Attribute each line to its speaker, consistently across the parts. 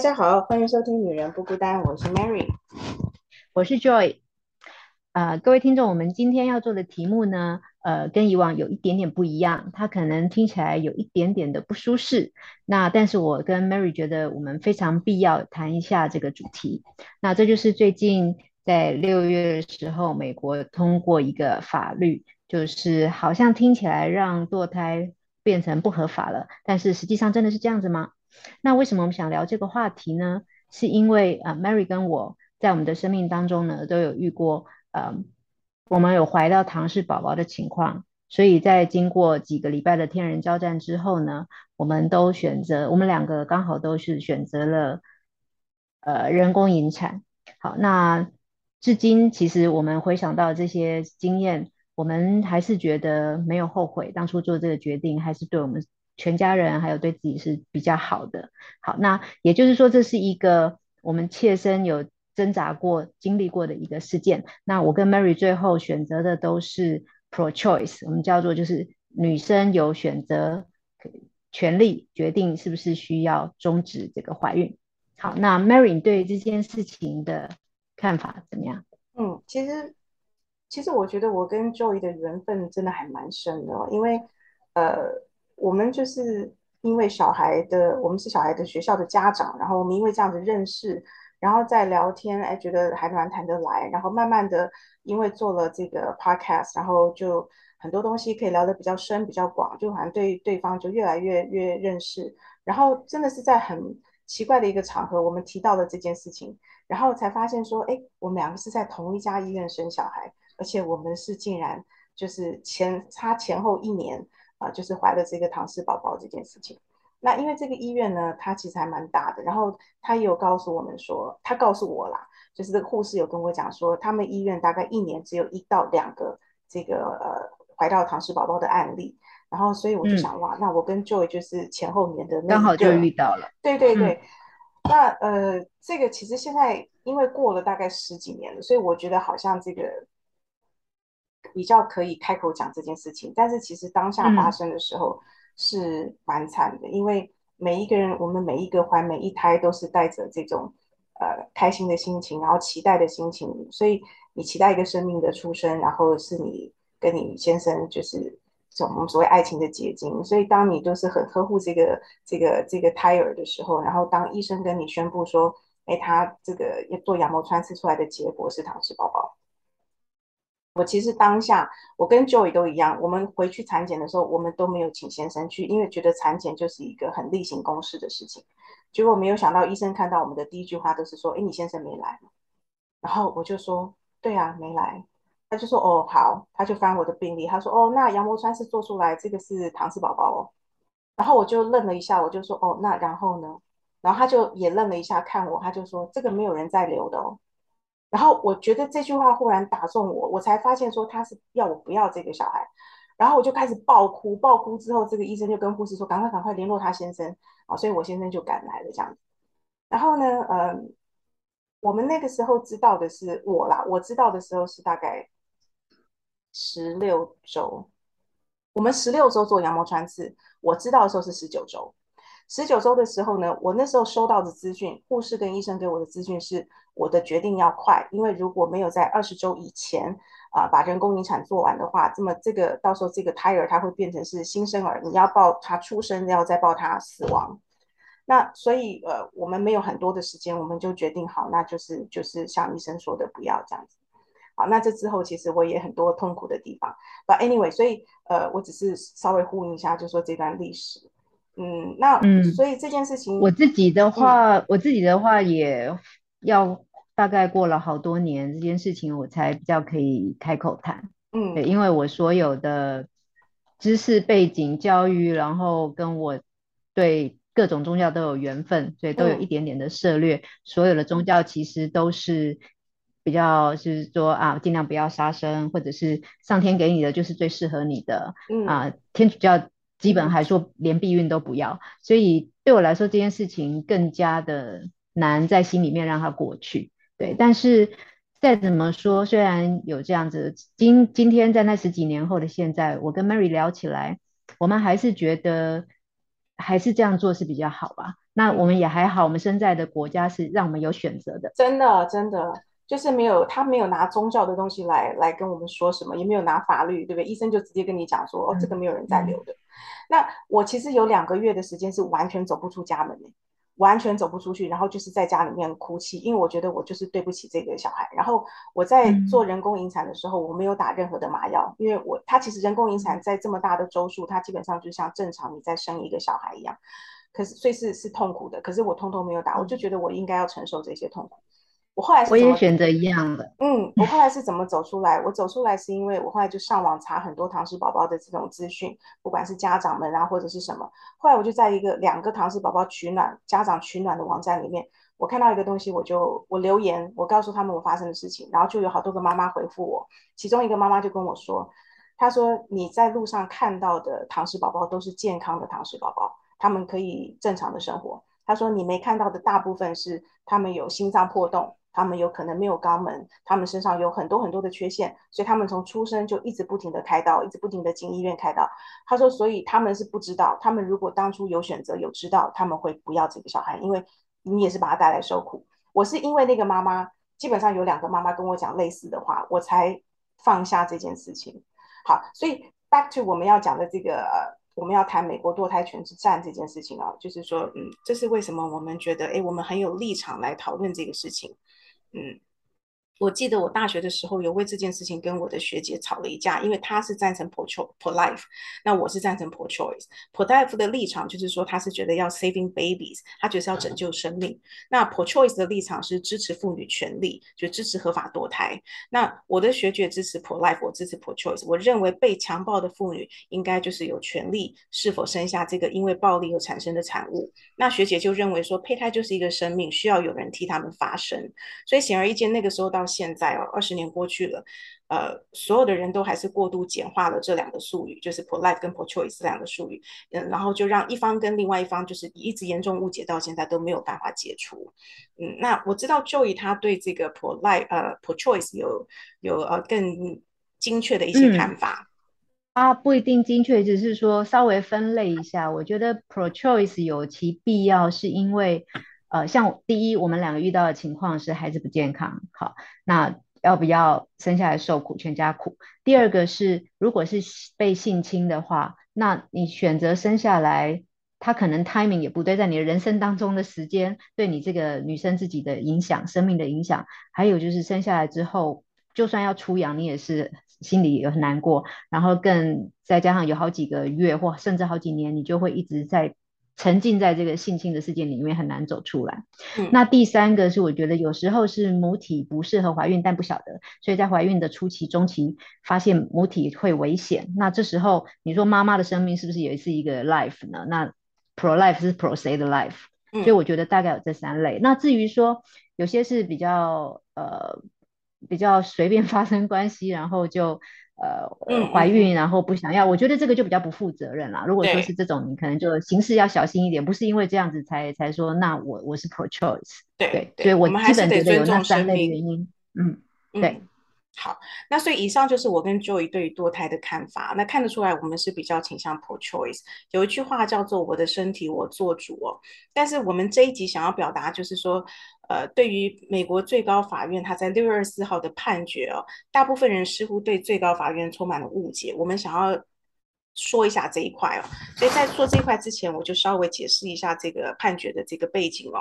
Speaker 1: 大家好，欢迎收听《女人不孤单》，我是 Mary，
Speaker 2: 我是 Joy。呃，各位听众，我们今天要做的题目呢，呃，跟以往有一点点不一样，它可能听起来有一点点的不舒适。那但是我跟 Mary 觉得我们非常必要谈一下这个主题。那这就是最近在六月的时候，美国通过一个法律，就是好像听起来让堕胎变成不合法了，但是实际上真的是这样子吗？那为什么我们想聊这个话题呢？是因为啊，Mary 跟我在我们的生命当中呢，都有遇过呃，我们有怀到唐氏宝宝的情况，所以在经过几个礼拜的天人交战之后呢，我们都选择，我们两个刚好都是选择了呃人工引产。好，那至今其实我们回想到这些经验，我们还是觉得没有后悔，当初做这个决定还是对我们。全家人还有对自己是比较好的。好，那也就是说，这是一个我们切身有挣扎过、经历过的一个事件。那我跟 Mary 最后选择的都是 pro choice，我们叫做就是女生有选择权利，决定是不是需要终止这个怀孕。好，那 Mary 对这件事情的看法怎么样？
Speaker 1: 嗯，其实其实我觉得我跟 Joey 的缘分真的还蛮深的，因为呃。我们就是因为小孩的，我们是小孩的学校的家长，然后我们因为这样子认识，然后在聊天，哎，觉得还蛮谈得来，然后慢慢的，因为做了这个 podcast，然后就很多东西可以聊得比较深、比较广，就好像对对方就越来越越认识，然后真的是在很奇怪的一个场合，我们提到了这件事情，然后才发现说，哎，我们两个是在同一家医院生小孩，而且我们是竟然就是前差前后一年。啊，就是怀了这个唐氏宝宝这件事情。那因为这个医院呢，它其实还蛮大的。然后他也有告诉我们说，他告诉我啦，就是这个护士有跟我讲说，他们医院大概一年只有一到两个这个呃怀到唐氏宝宝的案例。然后所以我就想，哇，那我跟 Joy 就是前后年的
Speaker 2: 刚好就遇到了。
Speaker 1: 对对对。那呃，这个其实现在因为过了大概十几年了，所以我觉得好像这个。比较可以开口讲这件事情，但是其实当下发生的时候是蛮惨的，因为每一个人，我们每一个怀每一胎都是带着这种呃开心的心情，然后期待的心情，所以你期待一个生命的出生，然后是你跟你先生就是这种所谓爱情的结晶，所以当你都是很呵护这个这个这个胎儿的时候，然后当医生跟你宣布说，哎，他这个做羊膜穿刺出来的结果是唐氏宝宝。我其实当下，我跟 Joy 都一样，我们回去产检的时候，我们都没有请先生去，因为觉得产检就是一个很例行公事的事情。结果没有想到，医生看到我们的第一句话都是说：“哎，你先生没来。”然后我就说：“对啊，没来。”他就说：“哦，好。”他就翻我的病历，他说：“哦，那羊膜穿刺做出来，这个是唐氏宝宝哦。”然后我就愣了一下，我就说：“哦，那然后呢？”然后他就也愣了一下看我，他就说：“这个没有人在留的哦。”然后我觉得这句话忽然打中我，我才发现说他是要我不要这个小孩，然后我就开始爆哭，爆哭之后，这个医生就跟护士说，赶快赶快联络他先生啊，所以我先生就赶来了这样子。然后呢，嗯，我们那个时候知道的是我啦，我知道的时候是大概十六周，我们十六周做羊膜穿刺，我知道的时候是十九周。十九周的时候呢，我那时候收到的资讯，护士跟医生给我的资讯是，我的决定要快，因为如果没有在二十周以前啊把人工引产做完的话，这么这个到时候这个胎儿他会变成是新生儿，你要抱他出生，要再抱他死亡。那所以呃，我们没有很多的时间，我们就决定好，那就是就是像医生说的，不要这样子。好，那这之后其实我也很多痛苦的地方，But anyway，所以呃，我只是稍微呼应一下，就说这段历史。嗯，那嗯，所以这件事情，
Speaker 2: 我自己的话，我自己的话也要大概过了好多年，这件事情我才比较可以开口谈。嗯，对，因为我所有的知识背景、教育，然后跟我对各种宗教都有缘分，所以都有一点点的涉略。所有的宗教其实都是比较，就是说啊，尽量不要杀生，或者是上天给你的就是最适合你的。嗯啊，天主教。基本还说连避孕都不要，所以对我来说这件事情更加的难在心里面让它过去。对，但是再怎么说，虽然有这样子，今今天在那十几年后的现在，我跟 Mary 聊起来，我们还是觉得还是这样做是比较好吧。那我们也还好，我们身在的国家是让我们有选择的。
Speaker 1: 真的，真的就是没有他没有拿宗教的东西来来跟我们说什么，也没有拿法律，对不对？医生就直接跟你讲说，哦，这个没有人在留的。那我其实有两个月的时间是完全走不出家门的。完全走不出去，然后就是在家里面哭泣，因为我觉得我就是对不起这个小孩。然后我在做人工引产的时候，我没有打任何的麻药，因为我他其实人工引产在这么大的周数，它基本上就像正常你在生一个小孩一样，可是所以是是痛苦的，可是我通通没有打，我就觉得我应该要承受这些痛苦。我后来
Speaker 2: 我也选择一样的，
Speaker 1: 嗯，我后来是怎么走出来？我走出来是因为我后来就上网查很多唐氏宝宝的这种资讯，不管是家长们啊或者是什么。后来我就在一个两个唐氏宝宝取暖家长取暖的网站里面，我看到一个东西，我就我留言，我告诉他们我发生的事情，然后就有好多个妈妈回复我，其中一个妈妈就跟我说，她说你在路上看到的唐氏宝宝都是健康的唐氏宝宝，他们可以正常的生活。她说你没看到的大部分是他们有心脏破洞。他们有可能没有肛门，他们身上有很多很多的缺陷，所以他们从出生就一直不停的开刀，一直不停的进医院开刀。他说，所以他们是不知道，他们如果当初有选择有知道，他们会不要这个小孩，因为你也是把他带来受苦。我是因为那个妈妈，基本上有两个妈妈跟我讲类似的话，我才放下这件事情。好，所以 back to 我们要讲的这个。我们要谈美国堕胎权之战这件事情啊，就是说，嗯，这是为什么我们觉得，哎，我们很有立场来讨论这个事情，嗯。我记得我大学的时候有为这件事情跟我的学姐吵了一架，因为她是赞成 pro pro life，那我是赞成 pro choice。pro life 的立场就是说他是觉得要 saving babies，他觉得是要拯救生命。那 pro choice 的立场是支持妇女权利，就支持合法堕胎。那我的学姐支持 pro life，我支持 pro choice。我认为被强暴的妇女应该就是有权利是否生下这个因为暴力而产生的产物。那学姐就认为说胚胎就是一个生命，需要有人替他们发声。所以显而易见，那个时候到现在哦，二十年过去了，呃，所有的人都还是过度简化了这两个术语，就是 pro life 跟 pro choice 这两个术语，嗯，然后就让一方跟另外一方就是一直严重误解，到现在都没有办法解除。嗯，那我知道 Joey 他对这个 pro life 呃 pro choice 有有呃更精确的一些看法。
Speaker 2: 啊，不一定精确，只是说稍微分类一下。我觉得 pro choice 有其必要，是因为。呃，像第一，我们两个遇到的情况是孩子不健康，好，那要不要生下来受苦，全家苦？第二个是，如果是被性侵的话，那你选择生下来，他可能 timing 也不对，在你的人生当中的时间，对你这个女生自己的影响，生命的影响，还有就是生下来之后，就算要出养，你也是心里也很难过，然后更再加上有好几个月或甚至好几年，你就会一直在。沉浸在这个性侵的世界里面很难走出来。那第三个是，我觉得有时候是母体不适合怀孕，但不晓得，所以在怀孕的初期、中期发现母体会危险。那这时候你说妈妈的生命是不是也是一个 life 呢？那 pro life 是 pro 谁的 life？所以我觉得大概有这三类。那至于说有些是比较呃比较随便发生关系，然后就。呃，怀孕然后不想要，我觉得这个就比较不负责任啦。如果说是这种，你可能就行事要小心一点，不是因为这样子才才说，那我我是 pro choice。
Speaker 1: 对，
Speaker 2: 所以我基本觉得有那三类
Speaker 1: 原
Speaker 2: 因。嗯，对。
Speaker 1: 好，那所以以上就是我跟 Joey 对于堕胎的看法。那看得出来，我们是比较倾向 pro choice。有一句话叫做“我的身体我做主”哦。但是我们这一集想要表达就是说。呃，对于美国最高法院他在六月二十四号的判决哦，大部分人似乎对最高法院充满了误解。我们想要说一下这一块哦，所以在说这一块之前，我就稍微解释一下这个判决的这个背景哦。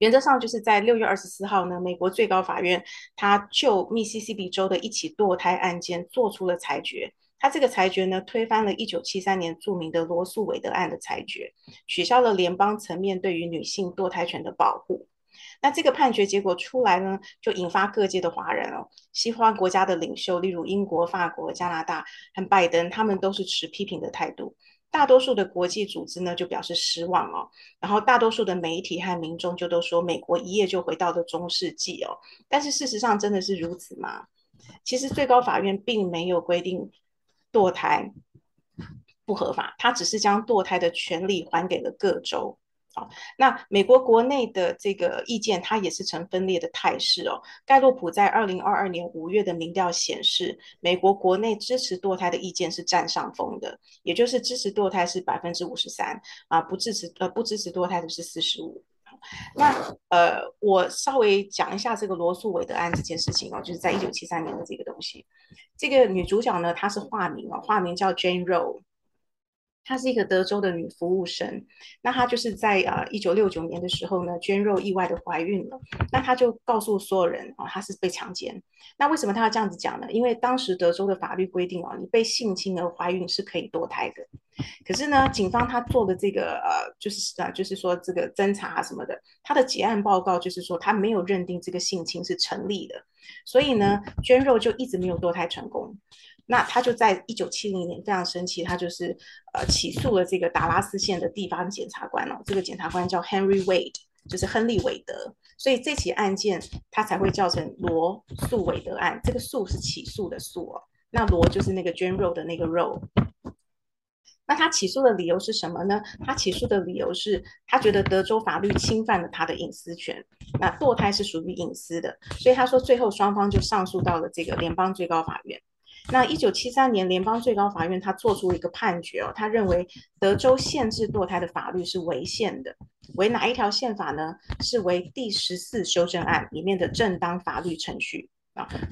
Speaker 1: 原则上就是在六月二十四号呢，美国最高法院他就密西西比州的一起堕胎案件做出了裁决。他这个裁决呢，推翻了一九七三年著名的罗素韦德案的裁决，取消了联邦层面对于女性堕胎权的保护。那这个判决结果出来呢，就引发各界的华人哦，西方国家的领袖，例如英国、法国、加拿大和拜登，他们都是持批评的态度。大多数的国际组织呢，就表示失望哦。然后大多数的媒体和民众就都说，美国一夜就回到了中世纪哦。但是事实上真的是如此吗？其实最高法院并没有规定。堕胎不合法，它只是将堕胎的权利还给了各州。好，那美国国内的这个意见，它也是呈分裂的态势哦。盖洛普在二零二二年五月的民调显示，美国国内支持堕胎的意见是占上风的，也就是支持堕胎是百分之五十三啊，不支持呃不支持堕胎的是四十五。那呃，我稍微讲一下这个罗素韦德案这件事情哦，就是在一九七三年的这个东西。这个女主角呢，她是化名哦，化名叫 Jane Roe。她是一个德州的女服务生，那她就是在呃一九六九年的时候呢，娟肉意外的怀孕了，那她就告诉所有人哦，她是被强奸。那为什么她要这样子讲呢？因为当时德州的法律规定哦，你被性侵而怀孕是可以堕胎的。可是呢，警方他做的这个呃，就是啊，就是说这个侦查什么的，他的结案报告就是说他没有认定这个性侵是成立的，所以呢，捐肉就一直没有堕胎成功。那他就在一九七零年非常生气，他就是呃起诉了这个达拉斯县的地方检察官哦，这个检察官叫 Henry Wade，就是亨利韦德，所以这起案件他才会叫成罗素韦德案。这个诉是起诉的诉哦，那罗就是那个捐肉的那个肉。那他起诉的理由是什么呢？他起诉的理由是他觉得德州法律侵犯了他的隐私权，那堕胎是属于隐私的，所以他说最后双方就上诉到了这个联邦最高法院。那一九七三年，联邦最高法院他做出一个判决哦，他认为德州限制堕胎的法律是违宪的，为哪一条宪法呢？是为第十四修正案里面的正当法律程序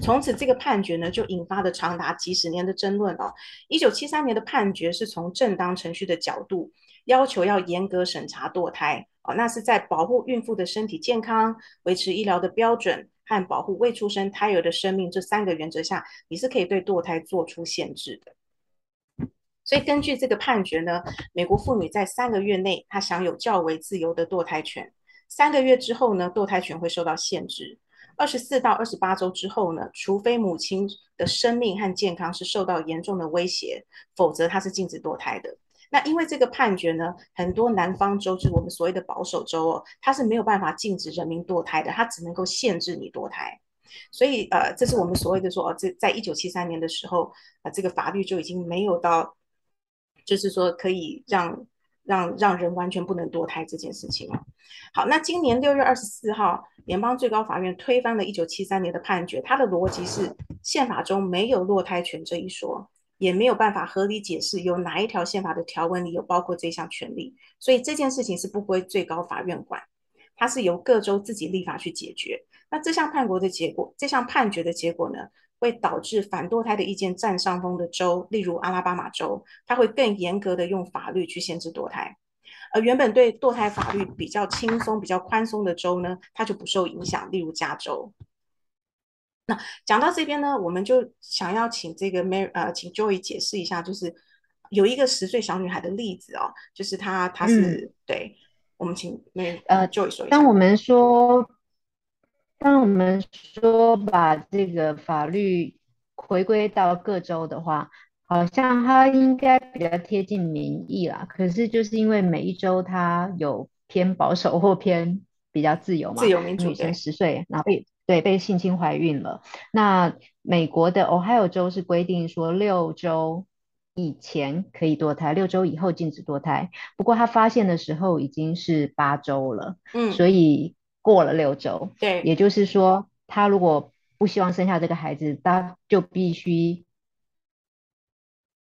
Speaker 1: 从此这个判决呢，就引发了长达几十年的争论哦。一九七三年的判决是从正当程序的角度，要求要严格审查堕胎哦，那是在保护孕妇的身体健康、维持医疗的标准。和保护未出生胎儿的生命这三个原则下，你是可以对堕胎做出限制的。所以根据这个判决呢，美国妇女在三个月内她享有较为自由的堕胎权，三个月之后呢，堕胎权会受到限制。二十四到二十八周之后呢，除非母亲的生命和健康是受到严重的威胁，否则她是禁止堕胎的。那因为这个判决呢，很多南方州就是我们所谓的保守州哦，它是没有办法禁止人民堕胎的，它只能够限制你堕胎。所以呃，这是我们所谓的说哦，这在一九七三年的时候啊，这个法律就已经没有到，就是说可以让让让人完全不能堕胎这件事情了。好，那今年六月二十四号，联邦最高法院推翻了一九七三年的判决，它的逻辑是宪法中没有堕胎权这一说。也没有办法合理解释有哪一条宪法的条文里有包括这项权利，所以这件事情是不归最高法院管，它是由各州自己立法去解决。那这项判决的结果，这项判决的结果呢，会导致反堕胎的意见占上风的州，例如阿拉巴马州，它会更严格的用法律去限制堕胎，而原本对堕胎法律比较轻松、比较宽松的州呢，它就不受影响，例如加州。那讲到这边呢，我们就想要请这个 Mary 呃，请 Joy 解释一下，就是有一个十岁小女孩的例子哦，就是她她是对，我们请 Mary 呃 Joy 说一下。
Speaker 2: 当我们说，当我们说把这个法律回归到各州的话，好像它应该比较贴近民意啦。可是就是因为每一州它有偏保守或偏比较自由嘛，
Speaker 1: 自由民主，
Speaker 2: 女生十岁然后被。对，被性侵怀孕了。那美国的 Ohio 州是规定说，六周以前可以堕胎，六周以后禁止堕胎。不过他发现的时候已经是八周了，嗯，所以过了六周。
Speaker 1: 对，
Speaker 2: 也就是说，他如果不希望生下这个孩子，他就必须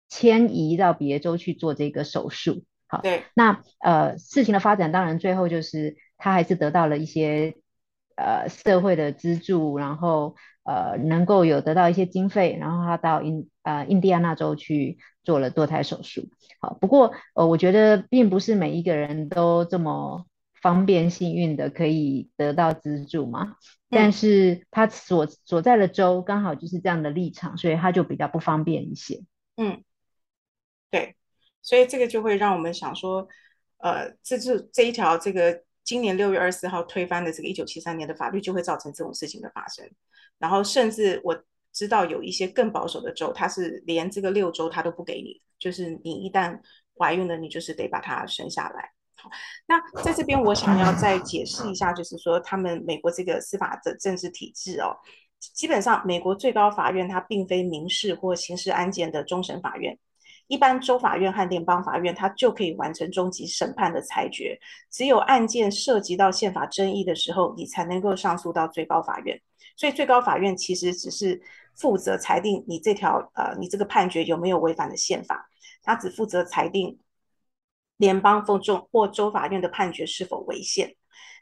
Speaker 2: 迁移到别州去做这个手术。好，
Speaker 1: 对。
Speaker 2: 那呃，事情的发展当然最后就是他还是得到了一些。呃，社会的资助，然后呃，能够有得到一些经费，然后他到印呃印第安纳州去做了堕胎手术。好，不过呃，我觉得并不是每一个人都这么方便幸运的可以得到资助嘛。但是他所所在的州刚好就是这样的立场，所以他就比较不方便一些。
Speaker 1: 嗯，对，所以这个就会让我们想说，呃，这是这一条这个。今年六月二十四号推翻的这个一九七三年的法律，就会造成这种事情的发生。然后，甚至我知道有一些更保守的州，它是连这个六周它都不给你，就是你一旦怀孕了，你就是得把它生下来。那在这边我想要再解释一下，就是说他们美国这个司法的政治体制哦，基本上美国最高法院它并非民事或刑事案件的终审法院。一般州法院和联邦法院它就可以完成终极审判的裁决，只有案件涉及到宪法争议的时候，你才能够上诉到最高法院。所以最高法院其实只是负责裁定你这条呃你这个判决有没有违反了宪法，他只负责裁定联邦或州或州法院的判决是否违宪。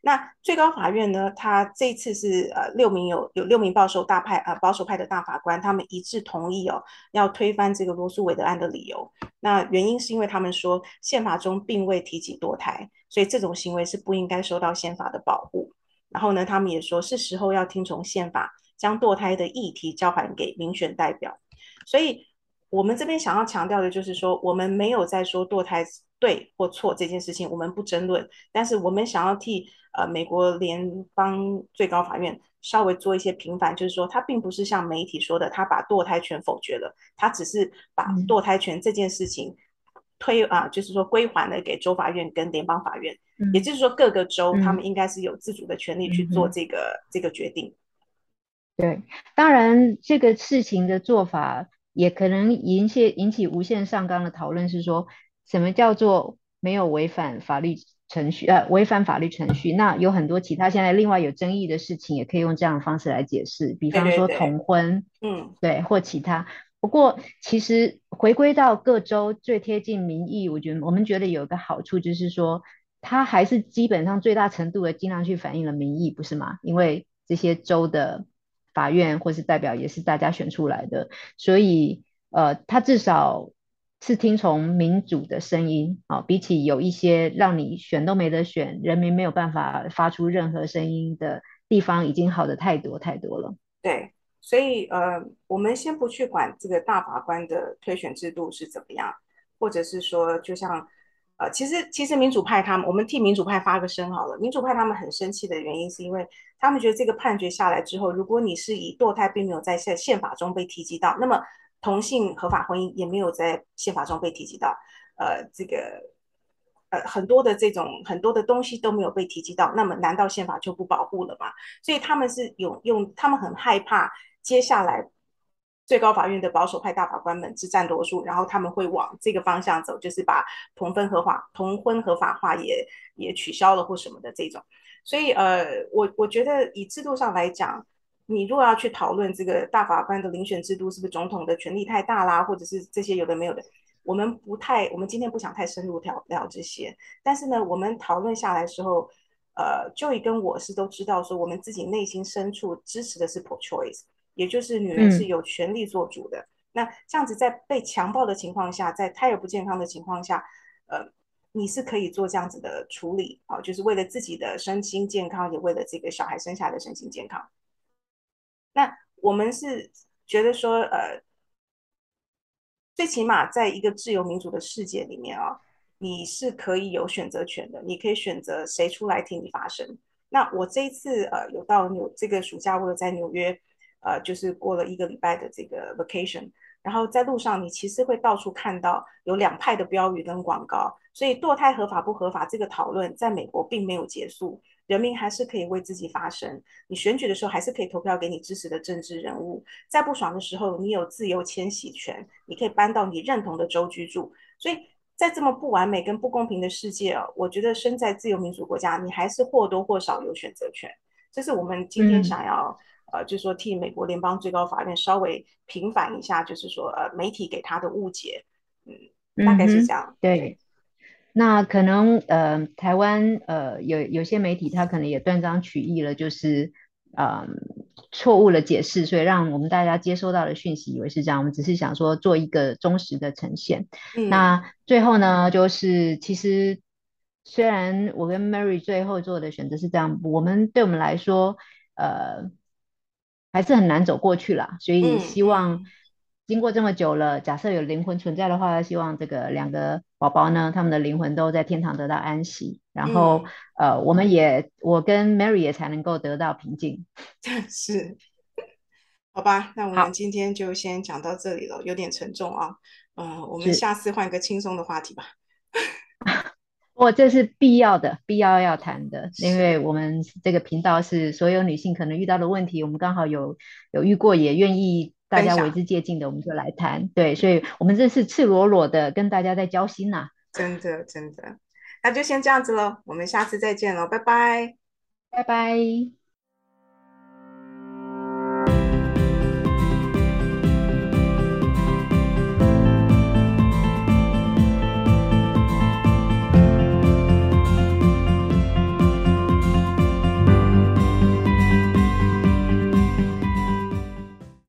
Speaker 1: 那最高法院呢？他这次是呃六名有有六名保守大派呃保守派的大法官，他们一致同意哦，要推翻这个罗素韦德案的理由。那原因是因为他们说宪法中并未提及堕胎，所以这种行为是不应该受到宪法的保护。然后呢，他们也说是时候要听从宪法，将堕胎的议题交还给民选代表。所以我们这边想要强调的就是说，我们没有在说堕胎对或错这件事情，我们不争论，但是我们想要替。呃，美国联邦最高法院稍微做一些平反，就是说，他并不是像媒体说的，他把堕胎权否决了，他只是把堕胎权这件事情推啊，就是说归还了给州法院跟联邦法院，也就是说，各个州他们应该是有自主的权利去做这个这个决定。
Speaker 2: 对，当然这个事情的做法也可能引起引起无限上纲的讨论，是说什么叫做没有违反法律？程序呃违反法律程序，那有很多其他现在另外有争议的事情，也可以用这样的方式来解释，比方说同婚，
Speaker 1: 嗯，
Speaker 2: 对，或其他。不过其实回归到各州最贴近民意，我觉得我们觉得有一个好处就是说，它还是基本上最大程度的尽量去反映了民意，不是吗？因为这些州的法院或是代表也是大家选出来的，所以呃，它至少。是听从民主的声音啊，比起有一些让你选都没得选，人民没有办法发出任何声音的地方，已经好的太多太多了。
Speaker 1: 对，所以呃，我们先不去管这个大法官的推选制度是怎么样，或者是说，就像呃，其实其实民主派他们，我们替民主派发个声好了。民主派他们很生气的原因，是因为他们觉得这个判决下来之后，如果你是以堕胎并没有在宪宪法中被提及到，那么。同性合法婚姻也没有在宪法中被提及到，呃，这个呃很多的这种很多的东西都没有被提及到，那么难道宪法就不保护了吗？所以他们是有用，他们很害怕接下来最高法院的保守派大法官们是占多数，然后他们会往这个方向走，就是把同婚合法同婚合法化也也取消了或什么的这种。所以呃，我我觉得以制度上来讲。你如果要去讨论这个大法官的遴选制度是不是总统的权力太大啦，或者是这些有的没有的，我们不太，我们今天不想太深入聊聊这些。但是呢，我们讨论下来的时候，呃，Joy 跟我是都知道说，我们自己内心深处支持的是 pro-choice，也就是女人是有权利做主的。那这样子在被强暴的情况下，在胎儿不健康的情况下，呃，你是可以做这样子的处理啊，就是为了自己的身心健康，也为了这个小孩生下来的身心健康。那我们是觉得说，呃，最起码在一个自由民主的世界里面啊，你是可以有选择权的，你可以选择谁出来替你发声。那我这一次呃有到纽这个暑假，我有在纽约，呃，就是过了一个礼拜的这个 vacation，然后在路上你其实会到处看到有两派的标语跟广告，所以堕胎合法不合法这个讨论在美国并没有结束。人民还是可以为自己发声，你选举的时候还是可以投票给你支持的政治人物。在不爽的时候，你有自由迁徙权，你可以搬到你认同的州居住。所以在这么不完美跟不公平的世界哦，我觉得身在自由民主国家，你还是或多或少有选择权。这是我们今天想要呃，就是说替美国联邦最高法院稍微平反一下，就是说呃，媒体给他的误解，嗯，大概是这样，
Speaker 2: 对。那可能呃，台湾呃有有些媒体他可能也断章取义了，就是呃错误的解释，所以让我们大家接收到的讯息以为是这样。我们只是想说做一个忠实的呈现。那最后呢，就是其实虽然我跟 Mary 最后做的选择是这样，我们对我们来说呃还是很难走过去啦，所以希望。经过这么久了，假设有灵魂存在的话，希望这个两个宝宝呢，他们的灵魂都在天堂得到安息，然后呃，我们也我跟 Mary 也才能够得到平静。
Speaker 1: 是，好吧，那我们今天就先讲到这里了，有点沉重啊，呃，我们下次换个轻松的话题吧。
Speaker 2: 我 这是必要的，必要要谈的，因为我们这个频道是所有女性可能遇到的问题，我们刚好有有遇过，也愿意。大家为之接近的，我们就来谈。对，所以我们这是赤裸裸的跟大家在交心呐。
Speaker 1: 真的，真的，那就先这样子喽，我们下次再见喽，拜拜，
Speaker 2: 拜拜。